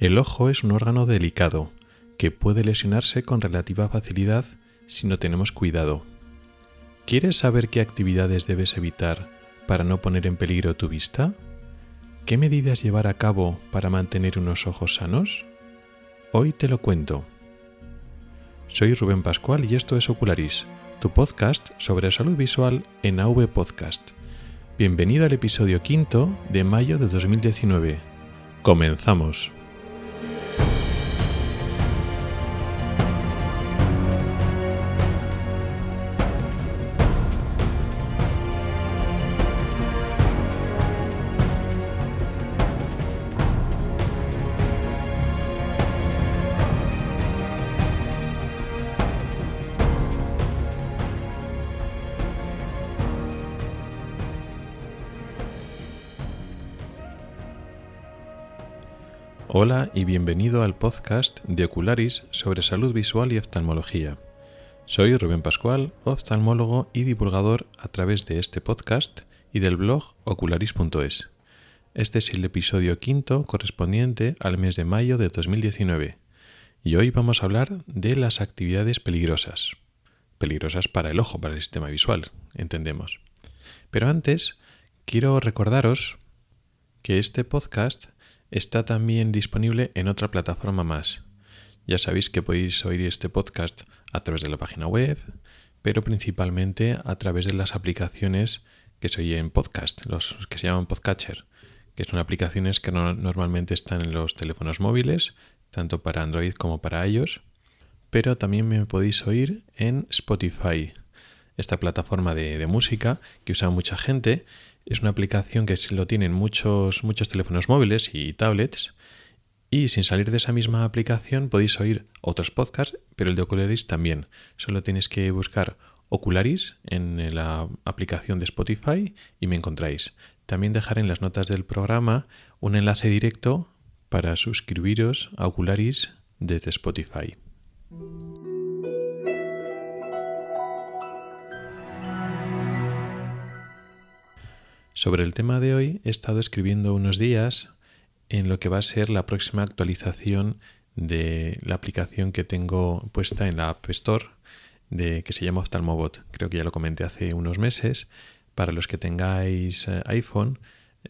El ojo es un órgano delicado que puede lesionarse con relativa facilidad si no tenemos cuidado. ¿Quieres saber qué actividades debes evitar para no poner en peligro tu vista? ¿Qué medidas llevar a cabo para mantener unos ojos sanos? Hoy te lo cuento. Soy Rubén Pascual y esto es Ocularis, tu podcast sobre salud visual en AV Podcast. Bienvenido al episodio quinto de mayo de 2019. Comenzamos. Hola y bienvenido al podcast de Ocularis sobre salud visual y oftalmología. Soy Rubén Pascual, oftalmólogo y divulgador a través de este podcast y del blog ocularis.es. Este es el episodio quinto correspondiente al mes de mayo de 2019 y hoy vamos a hablar de las actividades peligrosas. Peligrosas para el ojo, para el sistema visual, entendemos. Pero antes, quiero recordaros que este podcast está también disponible en otra plataforma más. Ya sabéis que podéis oír este podcast a través de la página web, pero principalmente a través de las aplicaciones que se oyen podcast, los que se llaman Podcatcher, que son aplicaciones que normalmente están en los teléfonos móviles, tanto para Android como para iOS, pero también me podéis oír en Spotify, esta plataforma de, de música que usa mucha gente es una aplicación que lo tienen muchos, muchos teléfonos móviles y tablets. Y sin salir de esa misma aplicación podéis oír otros podcasts, pero el de Ocularis también. Solo tienes que buscar Ocularis en la aplicación de Spotify y me encontráis. También dejaré en las notas del programa un enlace directo para suscribiros a Ocularis desde Spotify. Sobre el tema de hoy he estado escribiendo unos días en lo que va a ser la próxima actualización de la aplicación que tengo puesta en la App Store de, que se llama Oftalmobot. Creo que ya lo comenté hace unos meses. Para los que tengáis eh, iPhone,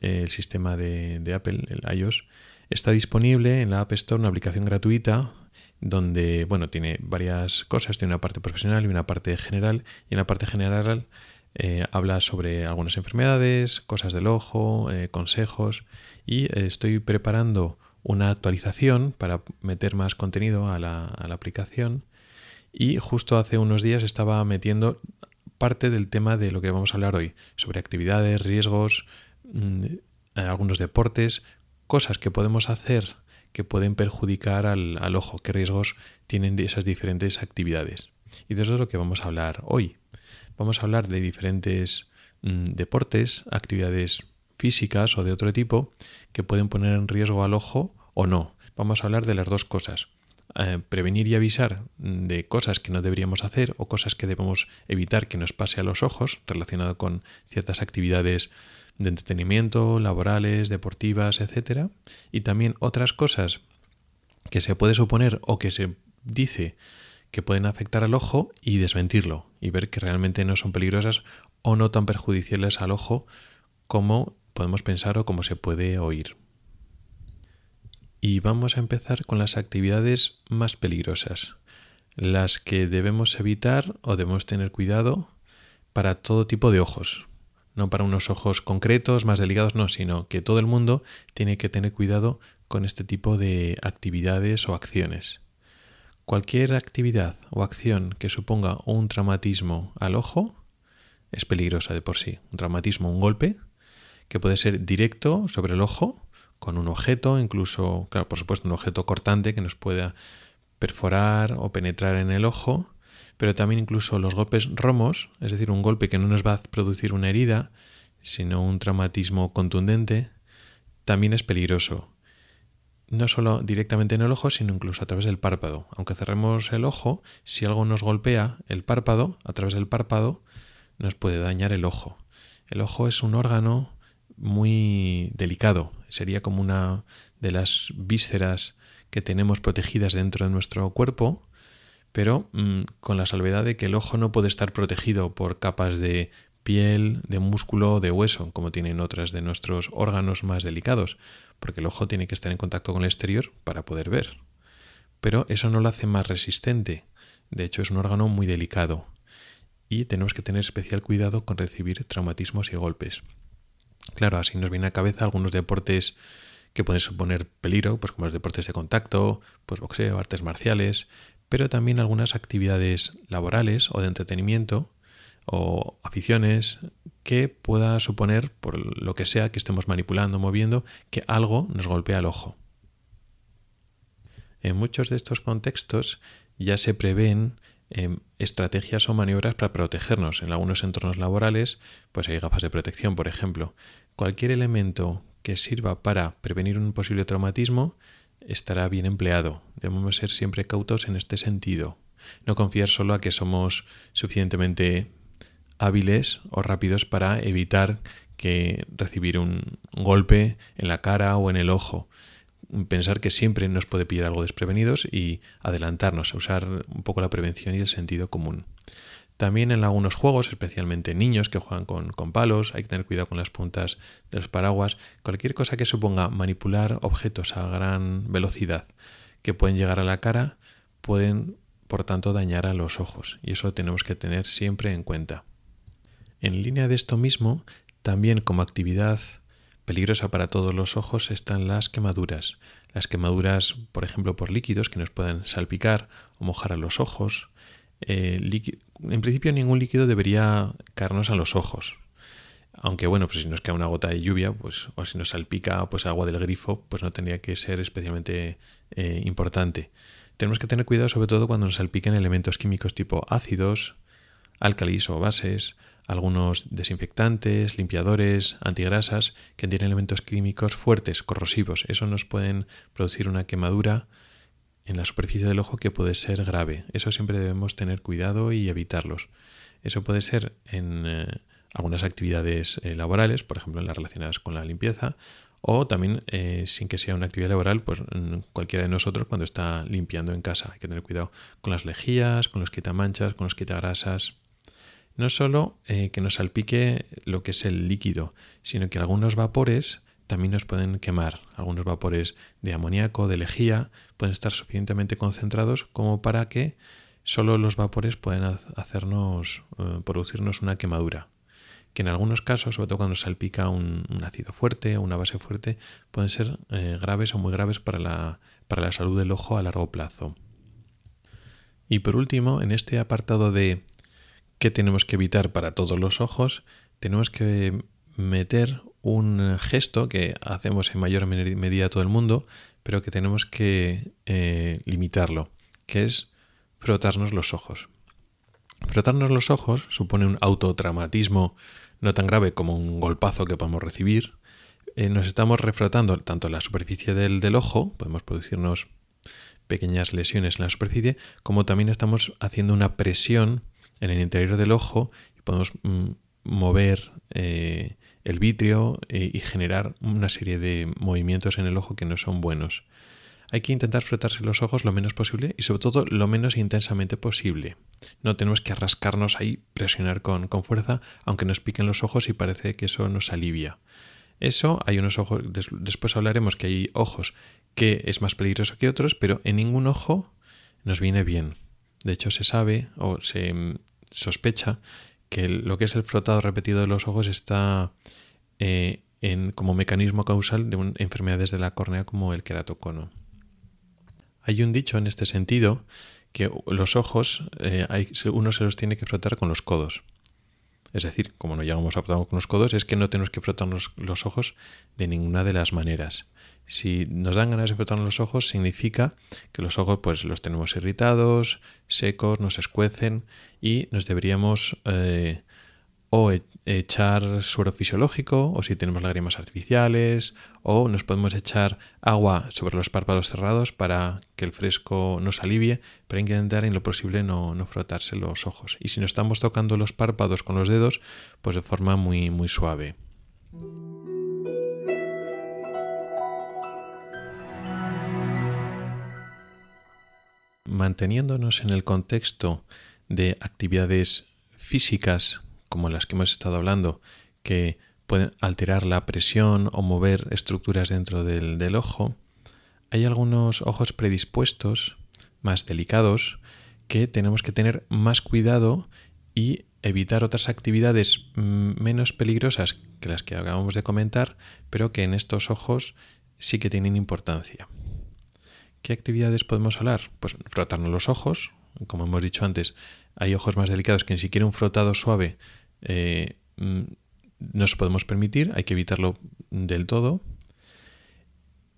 el sistema de, de Apple, el iOS, está disponible en la App Store una aplicación gratuita donde, bueno, tiene varias cosas, tiene una parte profesional y una parte general, y en la parte general eh, habla sobre algunas enfermedades, cosas del ojo, eh, consejos y eh, estoy preparando una actualización para meter más contenido a la, aplicación y justo hace unos días estaba metiendo parte del tema de lo que vamos a hablar hoy, sobre actividades, riesgos, mm, algunos deportes, cosas que podemos hacer que pueden perjudicar al, al, ojo, qué riesgos tienen esas diferentes actividades. Y de eso es lo que vamos a hablar hoy vamos a hablar de diferentes mm, deportes, actividades físicas o de otro tipo que pueden poner en riesgo al ojo o no. Vamos a hablar de las dos cosas. Eh, prevenir y avisar de cosas que no deberíamos hacer o cosas que debemos evitar que nos pase a los ojos relacionado con ciertas actividades de entretenimiento, laborales, deportivas, etc. Y también otras cosas que se puede suponer o que se dice que pueden afectar al ojo y desmentirlo y ver que realmente no son peligrosas o no tan perjudiciales al ojo como podemos pensar o como se puede oír. Y vamos a empezar con las actividades más peligrosas, las que debemos evitar o debemos tener cuidado para todo tipo de ojos, no para unos ojos concretos, más delicados, no, sino que todo el mundo tiene que tener cuidado con este tipo de actividades o acciones. Cualquier actividad o acción que suponga un traumatismo al ojo es peligrosa de por sí. Un traumatismo, un golpe, que puede ser directo sobre el ojo, con un objeto, incluso, claro, por supuesto, un objeto cortante que nos pueda perforar o penetrar en el ojo, pero también incluso los golpes romos, es decir, un golpe que no nos va a producir una herida, sino un traumatismo contundente, también es peligroso no solo directamente en el ojo, sino incluso a través del párpado. Aunque cerremos el ojo, si algo nos golpea el párpado, a través del párpado, nos puede dañar el ojo. El ojo es un órgano muy delicado, sería como una de las vísceras que tenemos protegidas dentro de nuestro cuerpo, pero mm, con la salvedad de que el ojo no puede estar protegido por capas de piel, de músculo, de hueso, como tienen otras de nuestros órganos más delicados, porque el ojo tiene que estar en contacto con el exterior para poder ver. Pero eso no lo hace más resistente. De hecho, es un órgano muy delicado y tenemos que tener especial cuidado con recibir traumatismos y golpes. Claro, así nos viene a cabeza algunos deportes que pueden suponer peligro, pues como los deportes de contacto, pues boxeo, artes marciales, pero también algunas actividades laborales o de entretenimiento o aficiones que pueda suponer, por lo que sea que estemos manipulando, moviendo, que algo nos golpea el ojo. En muchos de estos contextos ya se prevén em, estrategias o maniobras para protegernos. En algunos entornos laborales, pues hay gafas de protección, por ejemplo. Cualquier elemento que sirva para prevenir un posible traumatismo estará bien empleado. Debemos ser siempre cautos en este sentido. No confiar solo a que somos suficientemente hábiles o rápidos para evitar que recibir un golpe en la cara o en el ojo. Pensar que siempre nos puede pillar algo desprevenidos y adelantarnos, a usar un poco la prevención y el sentido común. También en algunos juegos, especialmente niños que juegan con, con, palos, hay que tener cuidado con las puntas de los paraguas. Cualquier cosa que suponga manipular objetos a gran velocidad que pueden llegar a la cara, pueden, por tanto, dañar a los ojos. Y eso tenemos que tener siempre en cuenta. En línea de esto mismo, también como actividad peligrosa para todos los ojos están las quemaduras. Las quemaduras, por ejemplo, por líquidos que nos puedan salpicar o mojar a los ojos. Eh, en principio ningún líquido debería caernos a los ojos. Aunque bueno, pues si nos cae una gota de lluvia, pues, o si nos salpica pues agua del grifo, pues no tendría que ser especialmente eh, importante. Tenemos que tener cuidado sobre todo cuando nos salpiquen elementos químicos tipo ácidos, álcalis o bases, algunos desinfectantes, limpiadores, antigrasas que tienen elementos químicos fuertes, corrosivos. Eso nos pueden producir una quemadura en la superficie del ojo que puede ser grave. Eso siempre debemos tener cuidado y evitarlos. Eso puede ser en eh, algunas actividades eh, laborales, por ejemplo en las relacionadas con la limpieza, o también eh, sin que sea una actividad laboral, pues cualquiera de nosotros cuando está limpiando en casa. Hay que tener cuidado con las lejías, con los quitamanchas, con los quitagrasas. No solo eh, que nos salpique lo que es el líquido, sino que algunos vapores también nos pueden quemar. Algunos vapores de amoníaco, de lejía, pueden estar suficientemente concentrados como para que solo los vapores puedan hacernos, eh, producirnos una quemadura. Que en algunos casos, sobre todo cuando salpica un, ácido fuerte o una base fuerte, pueden ser eh, graves o muy graves para la, para la salud del ojo a largo plazo. Y por último, en este apartado de ¿Qué tenemos que evitar para todos los ojos? Tenemos que meter un gesto que hacemos en mayor medida todo el mundo, pero que tenemos que eh, limitarlo, que es frotarnos los ojos. Frotarnos los ojos supone un autotraumatismo no tan grave como un golpazo que podemos recibir. Eh, nos estamos refrotando tanto la superficie del, del ojo, podemos producirnos pequeñas lesiones en la superficie, como también estamos haciendo una presión en el interior del ojo y podemos mm, mover eh, el vitrio eh, y generar una serie de movimientos en el ojo que no son buenos. Hay que intentar frotarse los ojos lo menos posible y sobre todo lo menos intensamente posible. No tenemos que rascarnos ahí, presionar con, con fuerza, aunque nos piquen los ojos y parece que eso nos alivia. Eso, hay unos ojos, después hablaremos que hay ojos que es más peligroso que otros, pero en ningún ojo nos viene bien. De hecho, se sabe o se sospecha que lo que es el frotado repetido de los ojos está eh, en, como mecanismo causal de enfermedades de la córnea como el queratocono. Hay un dicho en este sentido que los ojos eh, uno se los tiene que frotar con los codos. Es decir, como no llegamos a frotar con los codos, es que no tenemos que frotarnos los ojos de ninguna de las maneras. Si nos dan ganas de frotarnos los ojos, significa que los ojos pues los tenemos irritados, secos, nos escuecen y nos deberíamos eh, o e-, echar suero fisiológico, o si tenemos lágrimas artificiales, o nos podemos echar agua sobre los párpados cerrados para que el fresco nos alivie, pero intentar en lo posible no, no frotarse los ojos. Y si no estamos tocando los párpados con los dedos, pues de forma muy, muy suave. Manteniéndonos en el contexto de actividades físicas como las que hemos estado hablando, que pueden alterar la presión o mover estructuras dentro del, ojo, hay algunos ojos predispuestos, más delicados, que tenemos que tener más cuidado y evitar otras actividades mm, menos peligrosas que las que acabamos de comentar, pero que en estos ojos sí que tienen importancia. ¿Qué actividades podemos hablar? Pues frotarnos los ojos, como hemos dicho antes, hay ojos más delicados que ni siquiera un frotado suave eh, mm, nos podemos permitir, hay que evitarlo del todo.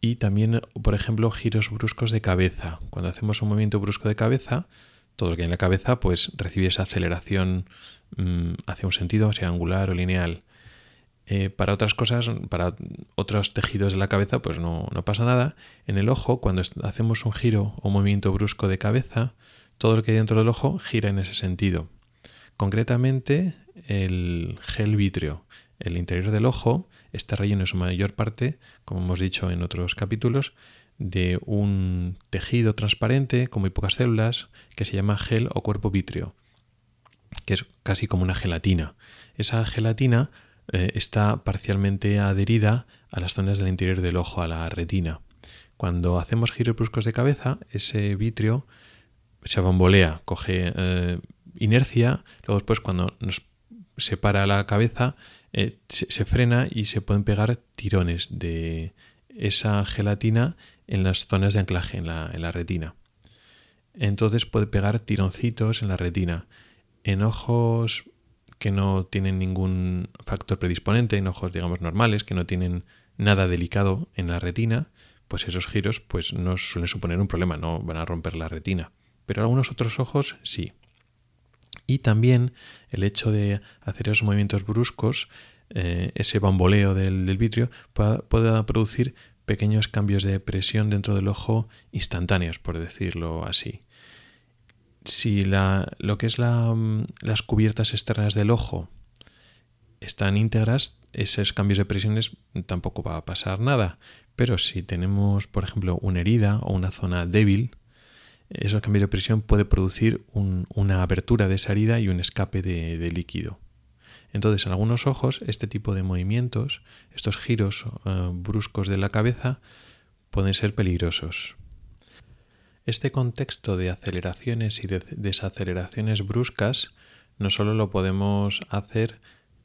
Y también, por ejemplo, giros bruscos de cabeza. Cuando hacemos un movimiento brusco de cabeza, todo lo que hay en la cabeza pues recibe esa aceleración mm, hacia un sentido, sea angular o lineal. Eh, para otras cosas, para otros tejidos de la cabeza, pues no, no, pasa nada. En el ojo, cuando hacemos un giro o un movimiento brusco de cabeza, todo lo que hay dentro del ojo gira en ese sentido. Concretamente, el gel vítreo. El interior del ojo está relleno en su mayor parte, como hemos dicho en otros capítulos, de un tejido transparente con muy pocas células que se llama gel o cuerpo vítreo, que es casi como una gelatina. Esa gelatina eh, está parcialmente adherida a las zonas del interior del ojo, a la retina. Cuando hacemos giros bruscos de cabeza, ese vítreo se bambolea, coge eh, inercia, luego después cuando nos separa la cabeza eh, se, frena y se pueden pegar tirones de esa gelatina en las zonas de anclaje en la, en la retina. Entonces puede pegar tironcitos en la retina. En ojos que no tienen ningún factor predisponente, en ojos digamos normales, que no tienen nada delicado en la retina, pues esos giros pues no suelen suponer un problema, no van a romper la retina. Pero algunos otros ojos sí. Y también el hecho de hacer esos movimientos bruscos, eh, ese bamboleo del, vitrio, pueda, producir pequeños cambios de presión dentro del ojo instantáneos, por decirlo así. Si lo que es mm, las cubiertas externas del ojo están íntegras, esos cambios de presiones tampoco va a pasar nada. Pero si tenemos, por ejemplo, una herida o una zona débil, esos cambios de presión puede producir una abertura de esa herida y un escape de, líquido. Entonces, en algunos ojos, este tipo de movimientos, estos giros eh, bruscos de la cabeza, pueden ser peligrosos. Este contexto de aceleraciones y de desaceleraciones bruscas no solo lo podemos hacer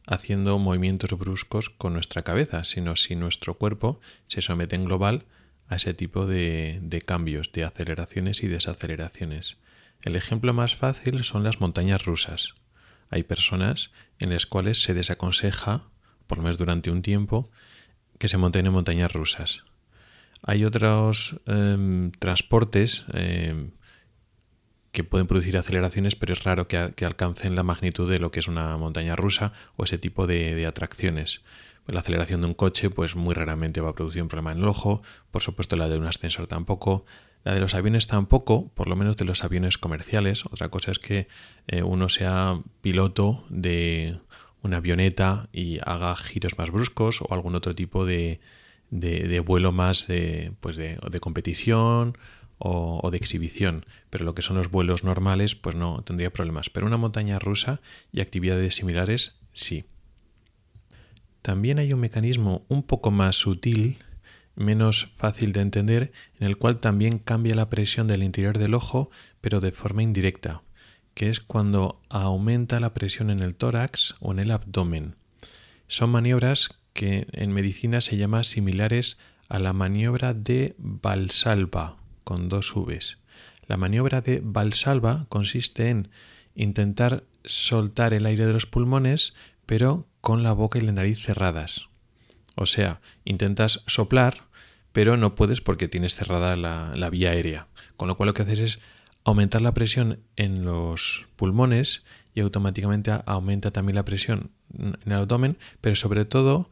haciendo movimientos bruscos con nuestra cabeza, sino si nuestro cuerpo se somete en global a ese tipo de, cambios, de aceleraciones y desaceleraciones. El ejemplo más fácil son las montañas rusas. Hay personas en las cuales se desaconseja, por lo menos durante un tiempo, que se monten en montañas rusas. Hay otros em, transportes em, que pueden producir aceleraciones, pero es raro que, alcancen la magnitud de lo que es una montaña rusa o ese tipo de atracciones. La aceleración de un coche, pues muy raramente va a producir un problema en el ojo. Por supuesto, la de un ascensor tampoco. La de los aviones tampoco, por lo menos de los aviones comerciales. Otra cosa es que eh, uno sea piloto de una avioneta y haga giros más bruscos o algún otro tipo de, vuelo más de, pues de, competición o, o, de exhibición. Pero lo que son los vuelos normales, pues no tendría problemas. Pero una montaña rusa y actividades similares, sí. También hay un mecanismo un poco más sutil, menos fácil de entender, en el cual también cambia la presión del interior del ojo, pero de forma indirecta, que es cuando aumenta la presión en el tórax o en el abdomen. Son maniobras que en medicina se llaman similares a la maniobra de Valsalva, con dos Vs. La maniobra de Valsalva consiste en intentar soltar el aire de los pulmones, pero con la boca y la nariz cerradas. O sea, intentas soplar, pero no puedes porque tienes cerrada la, vía aérea. Con lo cual lo que haces es aumentar la presión en los pulmones y automáticamente aumenta también la presión en el abdomen, pero sobre todo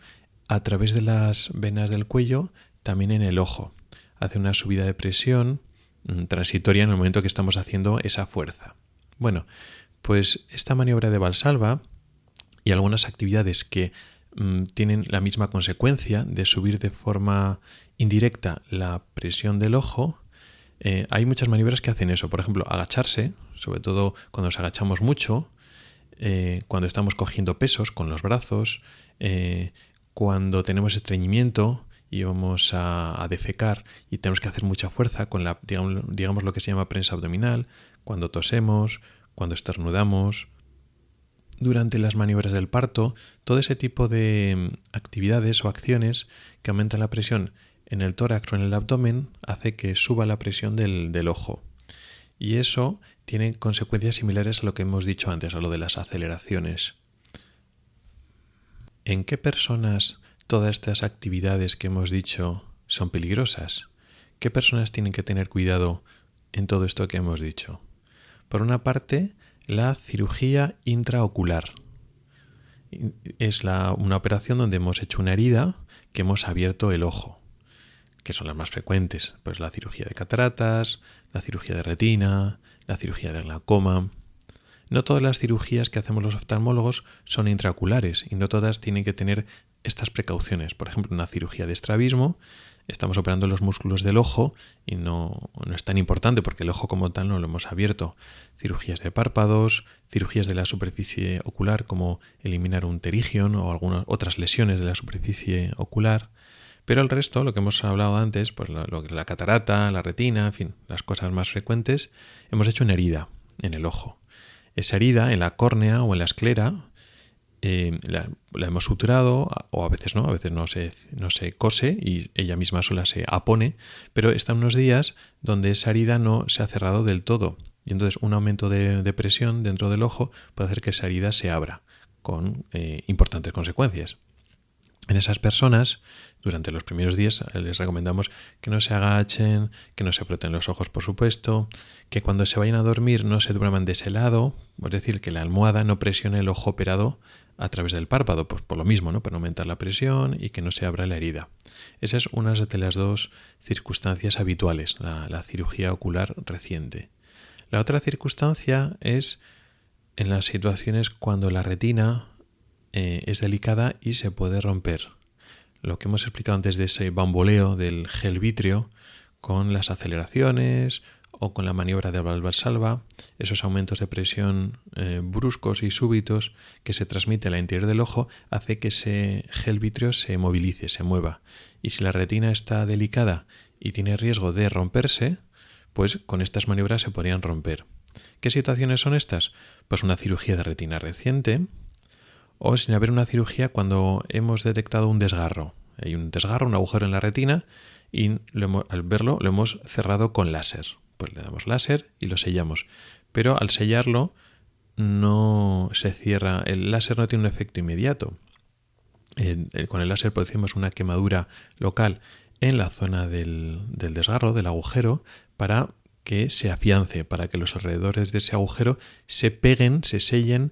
a través de las venas del cuello, también en el ojo. Hace una subida de presión mm, transitoria en el momento que estamos haciendo esa fuerza. Bueno, pues esta maniobra de Valsalva y algunas actividades que mm, tienen la misma consecuencia de subir de forma indirecta la presión del ojo, eh, hay muchas maniobras que hacen eso. Por ejemplo, agacharse, sobre todo cuando nos agachamos mucho, eh, cuando estamos cogiendo pesos con los brazos, eh, cuando tenemos estreñimiento y vamos a, defecar y tenemos que hacer mucha fuerza con la, digamos, lo que se llama prensa abdominal, cuando tosemos, cuando estornudamos, durante las maniobras del parto, todo ese tipo de mm, actividades o acciones que aumentan la presión en el tórax o en el abdomen hace que suba la presión del, del ojo. Y eso tiene consecuencias similares a lo que hemos dicho antes, a lo de las aceleraciones. ¿En qué personas todas estas actividades que hemos dicho son peligrosas? ¿Qué personas tienen que tener cuidado en todo esto que hemos dicho? Por una parte, la cirugía intraocular. Es una operación donde hemos hecho una herida que hemos abierto el ojo, que son las más frecuentes, pues la cirugía de cataratas, la cirugía de retina, la cirugía de glaucoma. No todas las cirugías que hacemos los oftalmólogos son intraoculares y no todas tienen que tener estas precauciones. Por ejemplo, una cirugía de estrabismo estamos operando los músculos del ojo y no, no, es tan importante porque el ojo como tal no lo hemos abierto. Cirugías de párpados, cirugías de la superficie ocular como eliminar un terigion o algunas otras lesiones de la superficie ocular. Pero el resto, lo que hemos hablado antes, pues la, la catarata, la retina, en fin, las cosas más frecuentes, hemos hecho una herida en el ojo. Esa herida en la córnea o en la esclera eh, la, hemos suturado, o a veces no, a veces no se, no se cose y ella misma sola se apone, pero están unos días donde esa herida no se ha cerrado del todo. Y entonces un aumento de, presión dentro del ojo puede hacer que esa herida se abra, con eh, importantes consecuencias. En esas personas, durante los primeros días, les recomendamos que no se agachen, que no se froten los ojos, por supuesto, que cuando se vayan a dormir no se duerman de ese lado, es decir, que la almohada no presione el ojo operado a través del párpado, pues por lo mismo, ¿no? Para aumentar la presión y que no se abra la herida. Esa es una de las dos circunstancias habituales, la, cirugía ocular reciente. La otra circunstancia es en las situaciones cuando la retina eh, es delicada y se puede romper. Lo que hemos explicado antes de ese bamboleo del gel vítreo con las aceleraciones o con la maniobra de salva esos aumentos de presión eh, bruscos y súbitos que se transmite al interior del ojo, hace que ese gel vítreo se movilice, se mueva. Y si la retina está delicada y tiene riesgo de romperse, pues con estas maniobras se podrían romper. ¿Qué situaciones son estas? Pues una cirugía de retina reciente o sin haber una cirugía cuando hemos detectado un desgarro. Hay un desgarro, un agujero en la retina y al verlo lo hemos cerrado con láser pues le damos láser y lo sellamos. Pero al sellarlo no se cierra, el láser no tiene un efecto inmediato. con el láser producimos una quemadura local en la zona del, desgarro, del agujero, para que se afiance, para que los alrededores de ese agujero se peguen, se sellen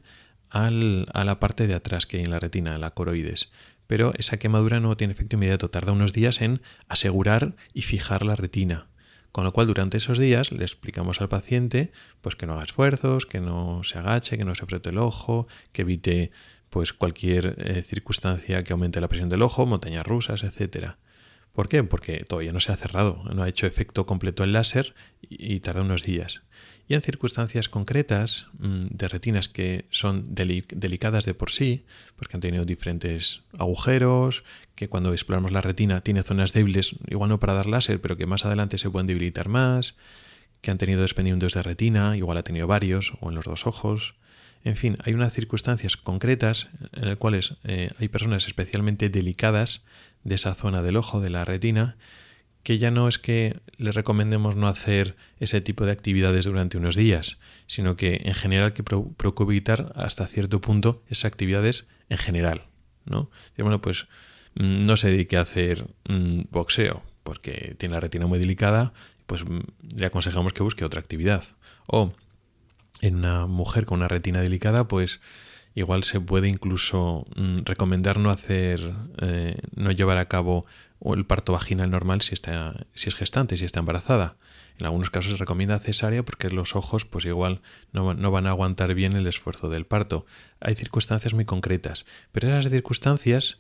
a la parte de atrás que hay en la retina, la coroides. Pero esa quemadura no tiene efecto inmediato, tarda unos días en asegurar y fijar la retina. Con lo cual, durante esos días le explicamos al paciente pues que no haga esfuerzos, que no se agache, que no se apriete el ojo, que evite pues cualquier eh, circunstancia que aumente la presión del ojo, montañas rusas, etcétera. ¿Por qué? Porque todavía no se ha cerrado, no ha hecho efecto completo el láser y tarda unos días y en circunstancias concretas mm, de retinas que son delicadas de por sí, porque han tenido diferentes agujeros, que cuando exploramos la retina tiene zonas débiles, igual no para dar láser, pero que más adelante se pueden debilitar más, que han tenido desprendimientos de retina, igual ha tenido varios, o en los dos ojos. En fin, hay unas circunstancias concretas en las cuales eh, hay personas especialmente delicadas de esa zona del ojo, de la retina, que ya no es que le recomendemos no hacer ese tipo de actividades durante unos días, sino que en general que procure evitar hasta cierto punto esas actividades en general, ¿no? Bueno, pues mm, no se dedique a hacer mm, boxeo porque tiene la retina muy delicada, pues mm, le aconsejamos que busque otra actividad. O en una mujer con una retina delicada, pues igual se puede incluso recomendar no hacer, eh, no llevar a cabo o el parto vaginal normal si, está, si es gestante, si está embarazada. En algunos casos se recomienda cesárea porque los ojos pues igual no, no, van a aguantar bien el esfuerzo del parto. Hay circunstancias muy concretas, pero esas circunstancias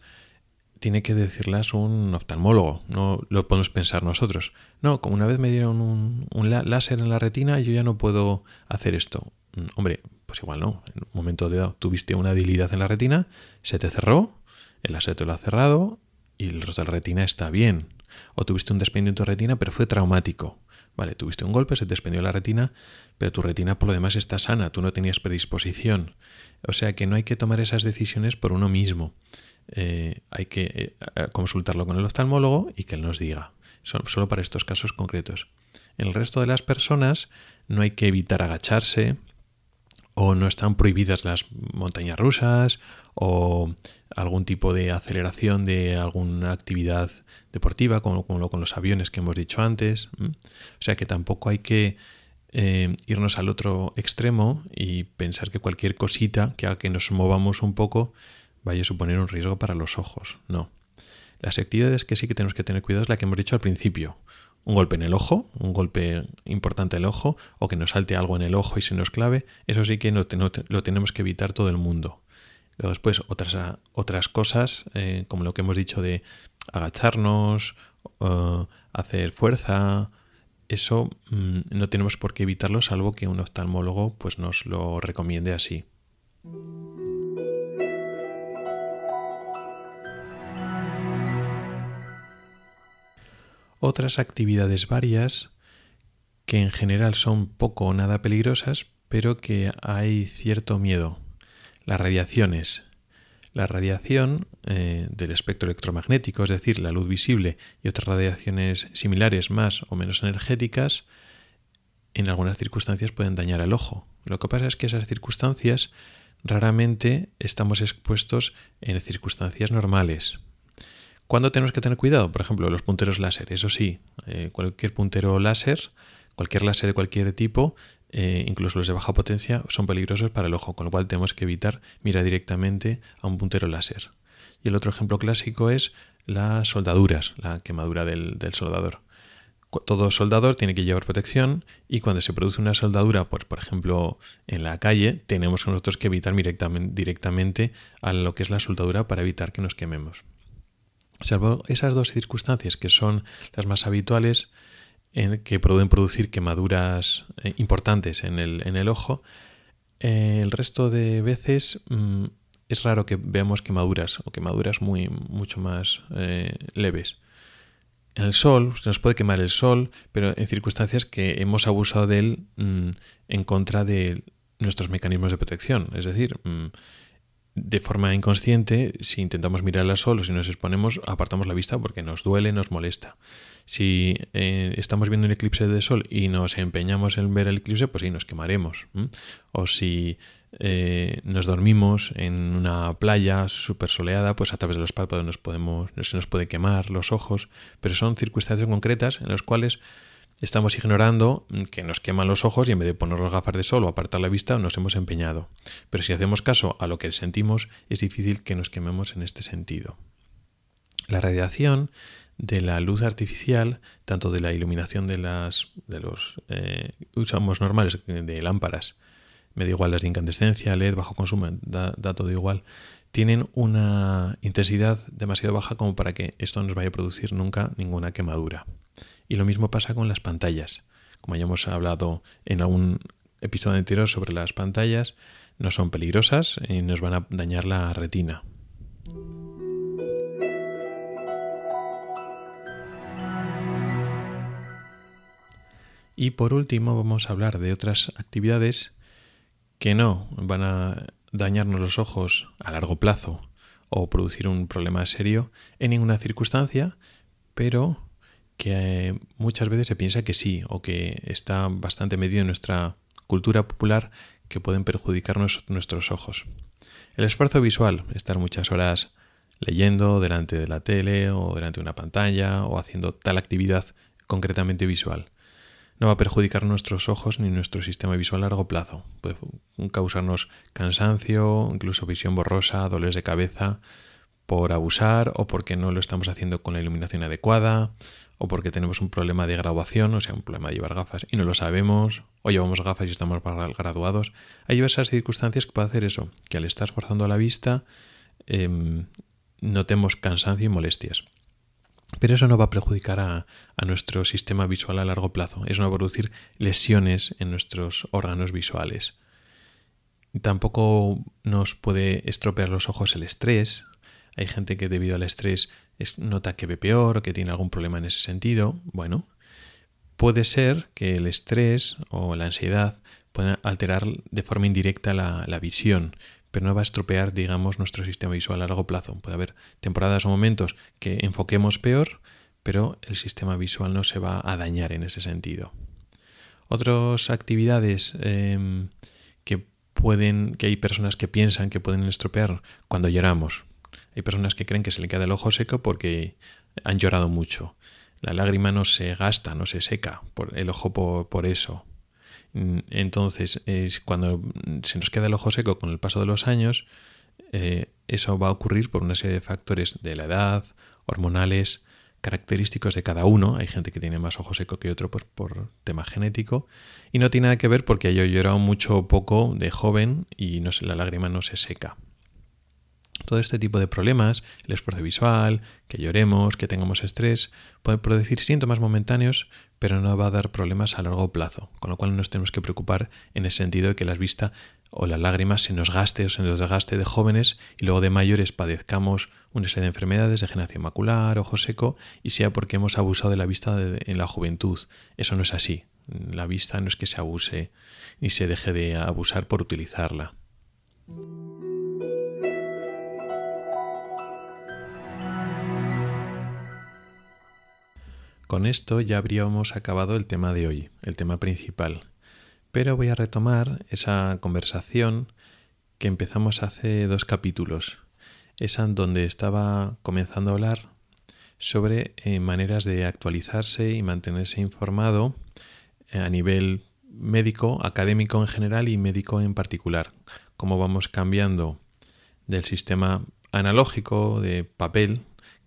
tiene que decirlas un oftalmólogo, no lo podemos pensar nosotros. No, como una vez me dieron un, un láser en la retina, yo ya no puedo hacer esto. Mm, hombre, pues igual no. En un momento dado tuviste una debilidad en la retina, se te cerró, el láser te lo ha cerrado y la retina está bien. O tuviste un desprendimiento de retina, pero fue traumático. Vale, tuviste un golpe, se te desprendió la retina, pero tu retina por lo demás está sana, tú no tenías predisposición. O sea que no hay que tomar esas decisiones por uno mismo. Eh, hay que eh, consultarlo con el oftalmólogo y que él nos diga. solo para estos casos concretos. En el resto de las personas no hay que evitar agacharse o no están prohibidas las montañas rusas o algún tipo de aceleración de alguna actividad deportiva, como, con los aviones que hemos dicho antes. O sea que tampoco hay que eh, irnos al otro extremo y pensar que cualquier cosita que haga que nos movamos un poco vaya a suponer un riesgo para los ojos. No. Las actividades que sí que tenemos que tener cuidado es la que hemos dicho al principio. Un golpe en el ojo, un golpe importante el ojo, o que nos salte algo en el ojo y se nos clave, eso sí que lo tenemos que evitar todo el mundo. Luego después otras, otras cosas, eh, como lo que hemos dicho de agacharnos, hacer fuerza, eso mm, no tenemos por qué evitarlo salvo que un oftalmólogo pues, nos lo recomiende así. Otras actividades varias que en general son poco o nada peligrosas, pero que hay cierto miedo. Las radiaciones. La radiación eh, del espectro electromagnético, es decir, la luz visible y otras radiaciones similares más o menos energéticas, en algunas circunstancias pueden dañar al ojo. Lo que pasa es que esas circunstancias raramente estamos expuestos en circunstancias normales. ¿Cuándo tenemos que tener cuidado? Por ejemplo, los punteros láser. Eso sí, eh, cualquier puntero láser, cualquier láser de cualquier tipo, eh, incluso los de baja potencia, son peligrosos para el ojo, con lo cual tenemos que evitar mirar directamente a un puntero láser. Y el otro ejemplo clásico es las soldaduras, la quemadura del, soldador. Todo soldador tiene que llevar protección y cuando se produce una soldadura, pues, por ejemplo, en la calle, tenemos nosotros que evitar directamente, directamente a lo que es la soldadura para evitar que nos quememos. Salvo esas dos circunstancias que son las más habituales, en que pueden producir quemaduras eh, importantes en el, en el ojo, eh, el resto de veces mm, es raro que veamos quemaduras o quemaduras muy, mucho más eh, leves. En el sol, se nos puede quemar el sol, pero en circunstancias que hemos abusado de él mm, en contra de nuestros mecanismos de protección. Es decir, mm, de forma inconsciente, si intentamos mirar al sol o si nos exponemos, apartamos la vista porque nos duele, nos molesta. Si eh, estamos viendo un eclipse de sol y nos empeñamos en ver el eclipse, pues sí, nos quemaremos. O si eh, nos dormimos en una playa súper soleada, pues a través de los párpados nos podemos, se nos puede quemar los ojos, pero son circunstancias concretas en las cuales estamos ignorando que nos queman los ojos y en vez de poner las gafas de sol o apartar la vista nos hemos empeñado. Pero si hacemos caso a lo que sentimos, es difícil que nos quememos en este sentido. La radiación de la luz artificial, tanto de la iluminación de, las, de los eh, usamos normales de lámparas, me da igual las de incandescencia, LED, bajo consumo, da, todo igual, tienen una intensidad demasiado baja como para que esto no nos vaya a producir nunca ninguna quemadura. Y lo mismo pasa con las pantallas. Como ya hemos hablado en algún episodio anterior sobre las pantallas, no son peligrosas y nos van a dañar la retina. Y por último vamos a hablar de otras actividades que no van a dañarnos los ojos a largo plazo o producir un problema serio en ninguna circunstancia, pero que muchas veces se piensa que sí o que está bastante medido en nuestra cultura popular que pueden perjudicar nuestros ojos. El esfuerzo visual, estar muchas horas leyendo delante de la tele o delante de una pantalla o haciendo tal actividad concretamente visual. No va a perjudicar nuestros ojos ni nuestro sistema visual a largo plazo. Puede causarnos cansancio, incluso visión borrosa, dolores de cabeza por abusar o porque no lo estamos haciendo con la iluminación adecuada o porque tenemos un problema de graduación, o sea, un problema de llevar gafas y no lo sabemos, o llevamos gafas y estamos graduados. Hay diversas circunstancias que pueden hacer eso, que al estar forzando la vista em, notemos cansancio y molestias. Pero eso no va a perjudicar a, nuestro sistema visual a largo plazo. Eso no va a producir lesiones en nuestros órganos visuales. Tampoco nos puede estropear los ojos el estrés. Hay gente que debido al estrés nota que ve peor o que tiene algún problema en ese sentido. Bueno, puede ser que el estrés o la ansiedad puedan alterar de forma indirecta la, la visión, pero no va a estropear, digamos, nuestro sistema visual a largo plazo. Puede haber temporadas o momentos que enfoquemos peor, pero el sistema visual no se va a dañar en ese sentido. Otras actividades em, que pueden, que hay personas que piensan que pueden estropear cuando lloramos. Hay personas que creen que se le queda el ojo seco porque han llorado mucho. La lágrima no se gasta, no se seca por el ojo por eso. Mm, entonces, es cuando se nos queda el ojo seco con el paso de los años, eh, eso va a ocurrir por una serie de factores de la edad, hormonales, característicos de cada uno. Hay gente que tiene más ojo seco que otro pues, por tema genético. Y no tiene nada que ver porque yo he llorado mucho o poco de joven y no la lágrima no se seca. Todo este tipo de problemas, el esfuerzo visual, que lloremos, que tengamos estrés, pueden producir síntomas momentáneos, pero no va a dar problemas a largo plazo, con lo cual no nos tenemos que preocupar en el sentido de que la vista o las lágrimas se nos gaste o se nos desgaste de jóvenes y luego de mayores padezcamos una serie de enfermedades, degeneración macular, ojo seco, y sea porque hemos abusado de la vista en la juventud. Eso no es así. La vista no es que se abuse ni se deje de abusar por utilizarla. Con esto ya habríamos acabado el tema de hoy, el tema principal. Pero voy a retomar esa conversación que empezamos hace dos capítulos, esa donde estaba comenzando a hablar sobre eh, maneras de actualizarse y mantenerse informado eh, a nivel médico, académico en general y médico en particular. Cómo vamos cambiando del sistema analógico de papel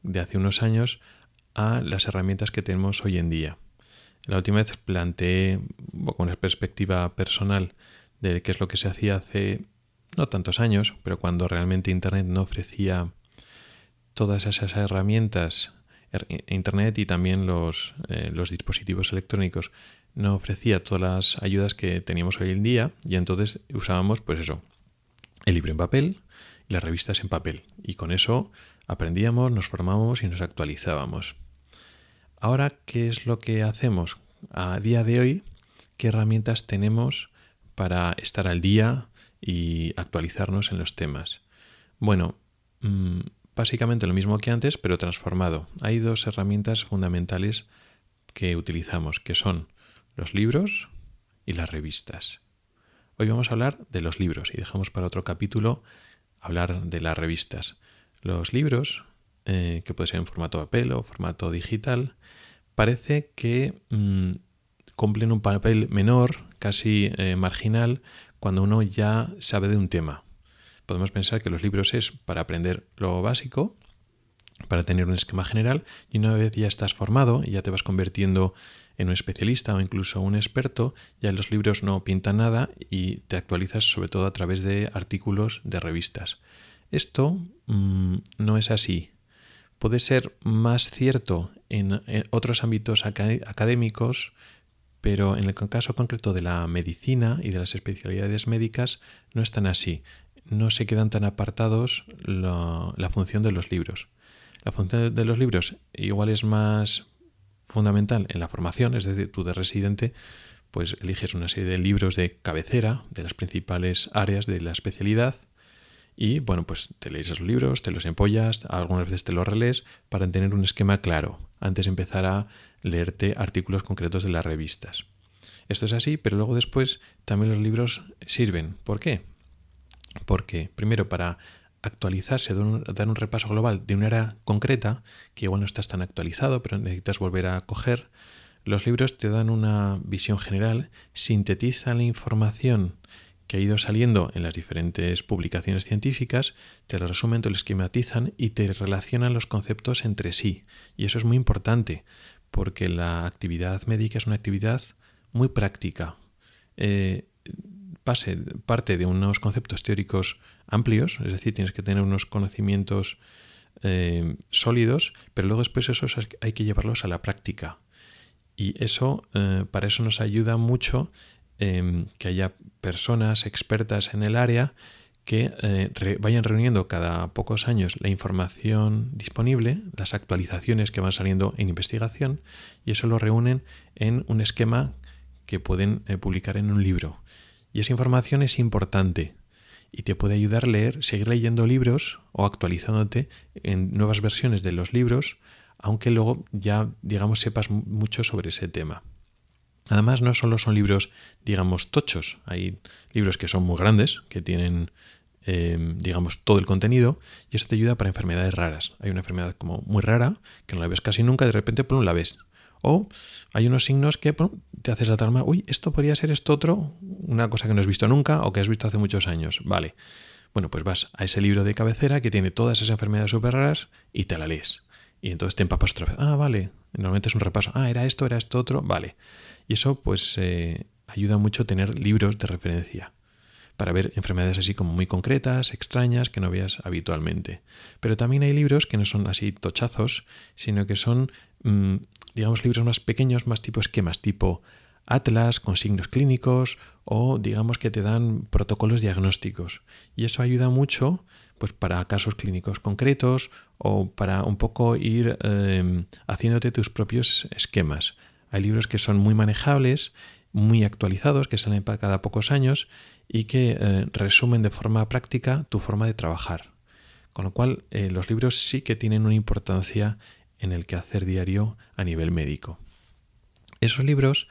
de hace unos años a las herramientas que tenemos hoy en día. La última vez planteé con una perspectiva personal de qué es lo que se hacía hace no tantos años, pero cuando realmente Internet no ofrecía todas esas herramientas, er, Internet y también los, eh, los dispositivos electrónicos no ofrecía todas las ayudas que teníamos hoy en día y entonces usábamos pues eso, el libro en papel y las revistas en papel y con eso aprendíamos, nos formamos y nos actualizábamos. Ahora, ¿qué es lo que hacemos? A día de hoy, ¿qué herramientas tenemos para estar al día y actualizarnos en los temas? Bueno, mm, básicamente lo mismo que antes, pero transformado. Hay dos herramientas fundamentales que utilizamos, que son los libros y las revistas. Hoy vamos a hablar de los libros y dejamos para otro capítulo hablar de las revistas. Los libros eh, que puede ser en formato papel o formato digital, parece que mm, cumplen un papel menor, casi eh, marginal, cuando uno ya sabe de un tema. Podemos pensar que los libros es para aprender lo básico, para tener un esquema general, y una vez ya estás formado y ya te vas convirtiendo en un especialista o incluso un experto, ya los libros no pintan nada y te actualizas sobre todo a través de artículos de revistas. Esto mm, no es así puede ser más cierto en, otros ámbitos académicos, pero en el caso concreto de la medicina y de las especialidades médicas no es tan así. No se quedan tan apartados la función de los libros. La función de los libros igual es más fundamental en la formación, es decir, tú de residente pues eliges una serie de libros de cabecera de las principales áreas de la especialidad y bueno, pues te lees los libros, te los empollas, algunas veces te los relees para tener un esquema claro antes de empezar a leerte artículos concretos de las revistas. Esto es así, pero luego después también los libros sirven. ¿Por qué? Porque primero para actualizarse, dar un repaso global de una era concreta, que igual no estás tan actualizado, pero necesitas volver a coger, los libros te dan una visión general, sintetizan la información que ha ido saliendo en las diferentes publicaciones científicas, te lo resumen, te lo esquematizan y te relacionan los conceptos entre sí. Y eso es muy importante, porque la actividad médica es una actividad muy práctica. Eh, pase, parte de unos conceptos teóricos amplios, es decir, tienes que tener unos conocimientos eh, sólidos, pero luego después esos hay que llevarlos a la práctica. Y eso, eh, para eso nos ayuda mucho em, que haya personas expertas en el área que eh, vayan reuniendo cada pocos años la información disponible, las actualizaciones que van saliendo en investigación, y eso lo reúnen en un esquema que pueden publicar en un libro. Y esa información es importante y te puede ayudar a leer, seguir leyendo libros o actualizándote en nuevas versiones de los libros, aunque luego ya, digamos, sepas mucho sobre ese tema. Además, no solo son libros, digamos, tochos, hay libros que son muy grandes, que tienen, em, digamos, todo el contenido, y eso te ayuda para enfermedades raras. Hay una enfermedad como muy rara, que no la ves casi nunca, de repente, por la ves. O hay unos signos que te haces la trama, uy, esto podría ser esto otro, una cosa que no has visto nunca o que has visto hace muchos años. Vale. Bueno, pues vas a ese libro de cabecera que tiene todas esas enfermedades súper raras y te la lees. Y entonces te empapas otra vez. Ah, vale. Normalmente es un repaso. Ah, era esto, era esto otro. Vale. Y eso pues eh, ayuda mucho tener libros de referencia para ver enfermedades así como muy concretas, extrañas, que no veas habitualmente. Pero también hay libros que no son así tochazos, sino que son mm, digamos, libros más pequeños, más tipo esquemas, tipo atlas con signos clínicos o digamos que te dan protocolos diagnósticos. Y eso ayuda mucho pues para casos clínicos concretos o para un poco ir em, haciéndote tus propios esquemas. Hay libros que son muy manejables, muy actualizados, que salen cada pocos años y que eh, resumen de forma práctica tu forma de trabajar. Con lo cual, eh, los libros sí que tienen una importancia en el quehacer diario a nivel médico. Esos libros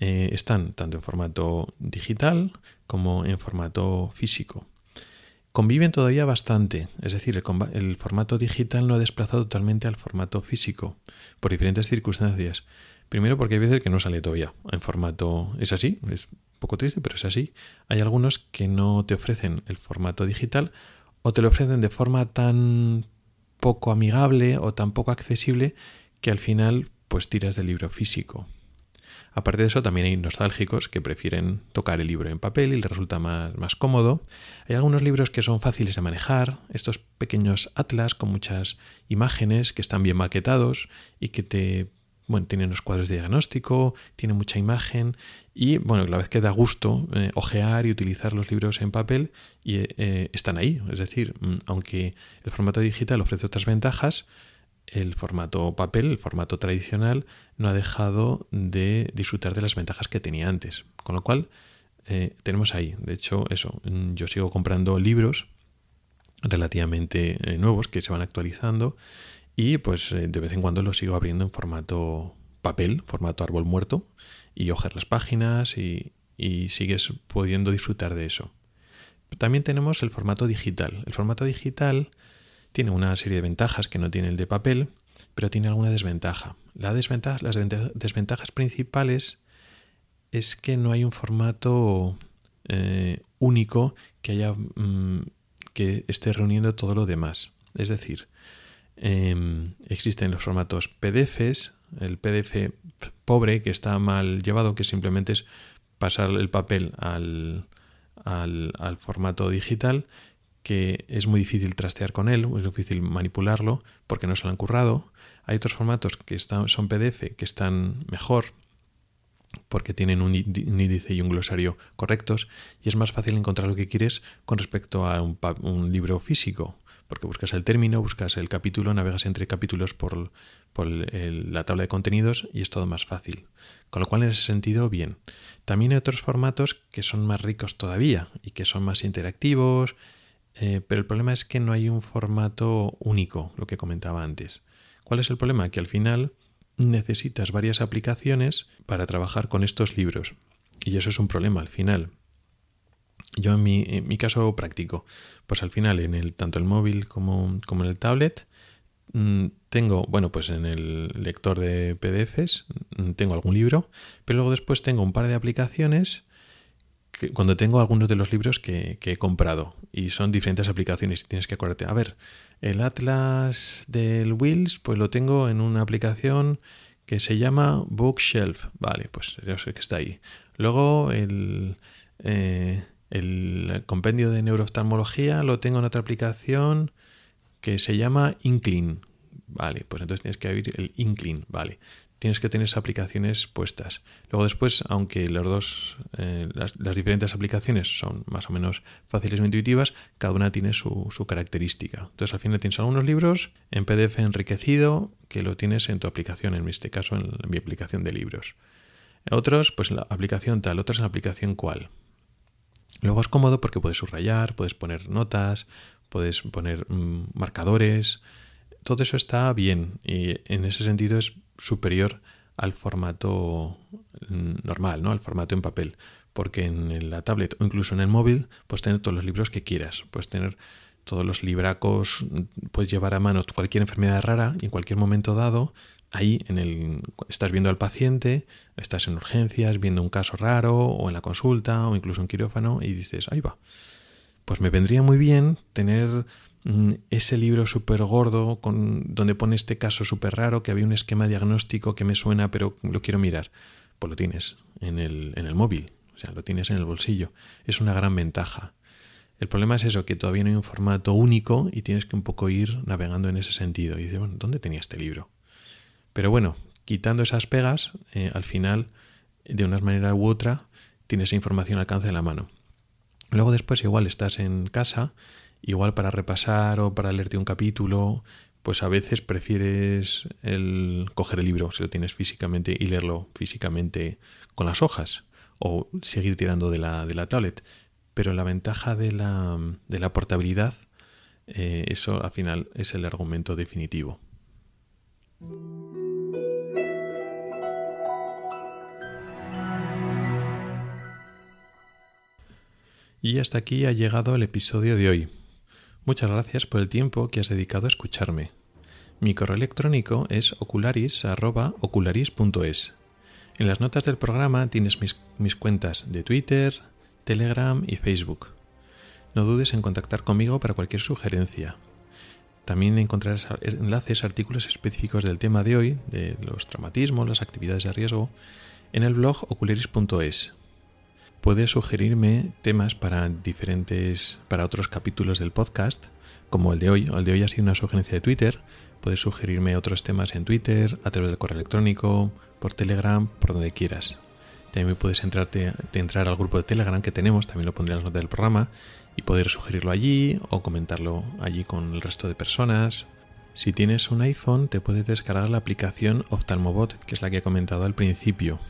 eh, están tanto en formato digital como en formato físico. Conviven todavía bastante, es decir, el, formato digital no ha desplazado totalmente al formato físico, por diferentes circunstancias. Primero porque hay veces que no sale todavía en formato... Es así, es un poco triste, pero es así. Hay algunos que no te ofrecen el formato digital o te lo ofrecen de forma tan poco amigable o tan poco accesible que al final pues tiras del libro físico. Aparte de eso, también hay nostálgicos que prefieren tocar el libro en papel y les resulta más, más, cómodo. Hay algunos libros que son fáciles de manejar, estos pequeños atlas con muchas imágenes que están bien maquetados y que te bueno, tienen los cuadros de diagnóstico, tiene mucha imagen y bueno, la vez que da gusto eh, ojear y utilizar los libros en papel y eh, están ahí. Es decir, mm, aunque el formato digital ofrece otras ventajas, el formato papel, el formato tradicional, no ha dejado de disfrutar de las ventajas que tenía antes. Con lo cual, eh, tenemos ahí. De hecho, eso, mm, yo sigo comprando libros relativamente nuevos que se van actualizando y pues de vez en cuando los sigo abriendo en formato papel, formato árbol muerto, y hojas las páginas y, sigues pudiendo disfrutar de eso. También tenemos el formato digital. El formato digital tiene una serie de ventajas que no tiene el de papel, pero tiene alguna desventaja. La desventaja, las desventajas principales es que no hay un formato eh, único que haya mm, que esté reuniendo todo lo demás. Es decir, em, existen los formatos PDFs, el PDF pobre que está mal llevado, que simplemente es pasar el papel al, al, formato digital, que es muy difícil trastear con él, es difícil manipularlo porque no se lo han currado. Hay otros formatos que están, son PDF que están mejor porque tienen un, índice y un glosario correctos y es más fácil encontrar lo que quieres con respecto a un libro físico porque buscas el término, buscas el capítulo, navegas entre capítulos por, la tabla de contenidos y es todo más fácil. Con lo cual, en ese sentido, bien. También hay otros formatos que son más ricos todavía y que son más interactivos, eh, pero el problema es que no hay un formato único, lo que comentaba antes. ¿Cuál es el problema? Que al final necesitas varias aplicaciones para trabajar con estos libros. Y eso es un problema al final. Yo en mi, caso práctico, pues al final en el, tanto el móvil como, como en el tablet mm, tengo, bueno, pues en el lector de PDFs mm, tengo algún libro, pero luego después tengo un par de aplicaciones cuando tengo algunos de los libros que, he comprado y son diferentes aplicaciones y tienes que acordarte, a ver, el Atlas del Wheels pues lo tengo en una aplicación que se llama Bookshelf, vale, pues ya sé que está ahí. Luego el... Eh, el compendio de neurooftalmología lo tengo en otra aplicación que se llama Inclin. Vale, pues entonces tienes que abrir el Inclin, vale. Tienes que tener esas aplicaciones puestas. Luego después, aunque los dos, eh, las, diferentes aplicaciones son más o menos fáciles e intuitivas, cada una tiene su, característica. Entonces al final tienes algunos libros en PDF enriquecido que lo tienes en tu aplicación, en este caso en mi aplicación de libros. Otros, pues la aplicación tal, otros en la aplicación cual. Luego es cómodo porque puedes subrayar, puedes poner notas, puedes poner mm, marcadores. Todo eso está bien y en ese sentido es superior al formato normal, ¿no? Al formato en papel. Porque en la tablet o incluso en el móvil puedes tener todos los libros que quieras. Puedes tener todos los libracos, puedes llevar a mano cualquier enfermedad rara y en cualquier momento dado ahí en el estás viendo al paciente, estás en urgencias, viendo un caso raro o en la consulta o incluso en quirófano y dices, ahí va. Pues me vendría muy bien tener ese libro súper gordo con, donde pone este caso súper raro, que había un esquema diagnóstico que me suena pero lo quiero mirar. Pues lo tienes en el, en el móvil, o sea, lo tienes en el bolsillo. Es una gran ventaja. El problema es eso, que todavía no hay un formato único y tienes que un poco ir navegando en ese sentido. Y dices, bueno, ¿dónde tenía este libro? Pero bueno, quitando esas pegas, eh, al final, de una manera u otra, tienes esa información al alcance de la mano. Luego después igual estás en casa, igual para repasar o para leerte un capítulo, pues a veces prefieres el coger el libro si lo tienes físicamente y leerlo físicamente con las hojas o seguir tirando de la, de la tablet. Pero la ventaja de la, de la portabilidad, eh, eso al final es el argumento definitivo. Y hasta aquí ha llegado el episodio de hoy. Muchas gracias por el tiempo que has dedicado a escucharme. Mi correo electrónico es ocularis.ocularis.es. En las notas del programa tienes mis, mis, cuentas de Twitter, Telegram y Facebook. No dudes en contactar conmigo para cualquier sugerencia. También encontrarás enlaces, artículos específicos del tema de hoy, de los traumatismos, las actividades de riesgo, en el blog ocularis.es puedes sugerirme temas para diferentes, para otros capítulos del podcast, como el de hoy. El de hoy ha sido una sugerencia de Twitter. Puedes sugerirme otros temas en Twitter, a través del correo electrónico, por Telegram, por donde quieras. También puedes entrar al grupo de Telegram que tenemos, también lo pondré en las notas del programa, y poder sugerirlo allí o comentarlo allí con el resto de personas. Si tienes un iPhone, te puedes descargar la aplicación Oftalmobot, que es la que he comentado al principio,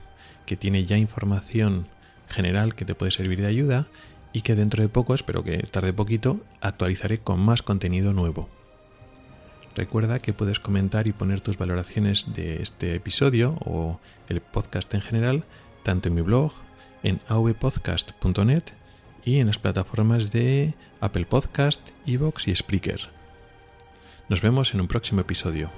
que tiene ya información general que te puede servir de ayuda y que dentro de poco, espero que tarde poquito, actualizaré con más contenido nuevo. Recuerda que puedes comentar y poner tus valoraciones de este episodio o el podcast en general, tanto en mi blog, en avpodcast.net y en las plataformas de Apple Podcast, Evox y Spreaker. Nos vemos en un próximo episodio.